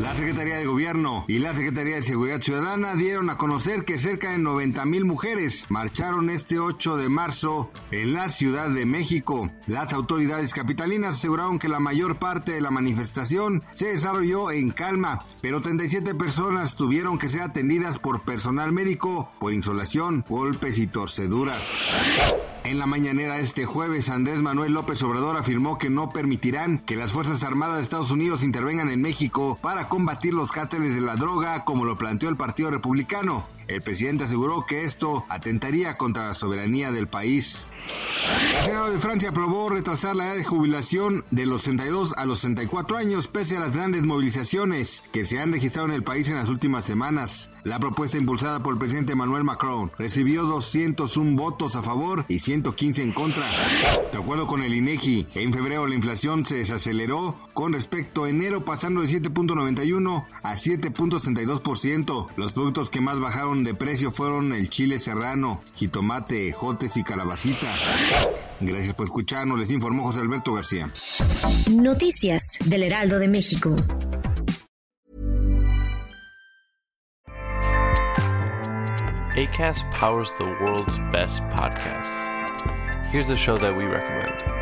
La Secretaría de Gobierno y la Secretaría de Seguridad Ciudadana dieron a conocer que cerca de 90 mil mujeres marcharon este 8 de marzo en la Ciudad de México. Las autoridades capitalinas aseguraron que la mayor parte de la manifestación se desarrolló en calma, pero 37 personas tuvieron que ser atendidas por personal médico por insolación, golpes y torceduras. En la mañanera este jueves, Andrés Manuel López Obrador afirmó que no permitirán que las Fuerzas Armadas de Estados Unidos intervengan en México para combatir los cárteles de la droga, como lo planteó el Partido Republicano. El presidente aseguró que esto atentaría contra la soberanía del país. Senado de Francia aprobó retrasar la edad de jubilación de los 62 a los 64 años pese a las grandes movilizaciones que se han registrado en el país en las últimas semanas. La propuesta impulsada por el presidente Emmanuel Macron recibió 201 votos a favor y 115 en contra. De acuerdo con el INEGI, en febrero la inflación se desaceleró con respecto a enero pasando de 7.91 a 7.62%. Los productos que más bajaron de precio fueron el chile serrano, jitomate, ejotes y calabacita. Gracias por escucharnos, les informó José Alberto García. Noticias del Heraldo de México. ACAST powers the world's best podcasts. Here's a show that we recommend.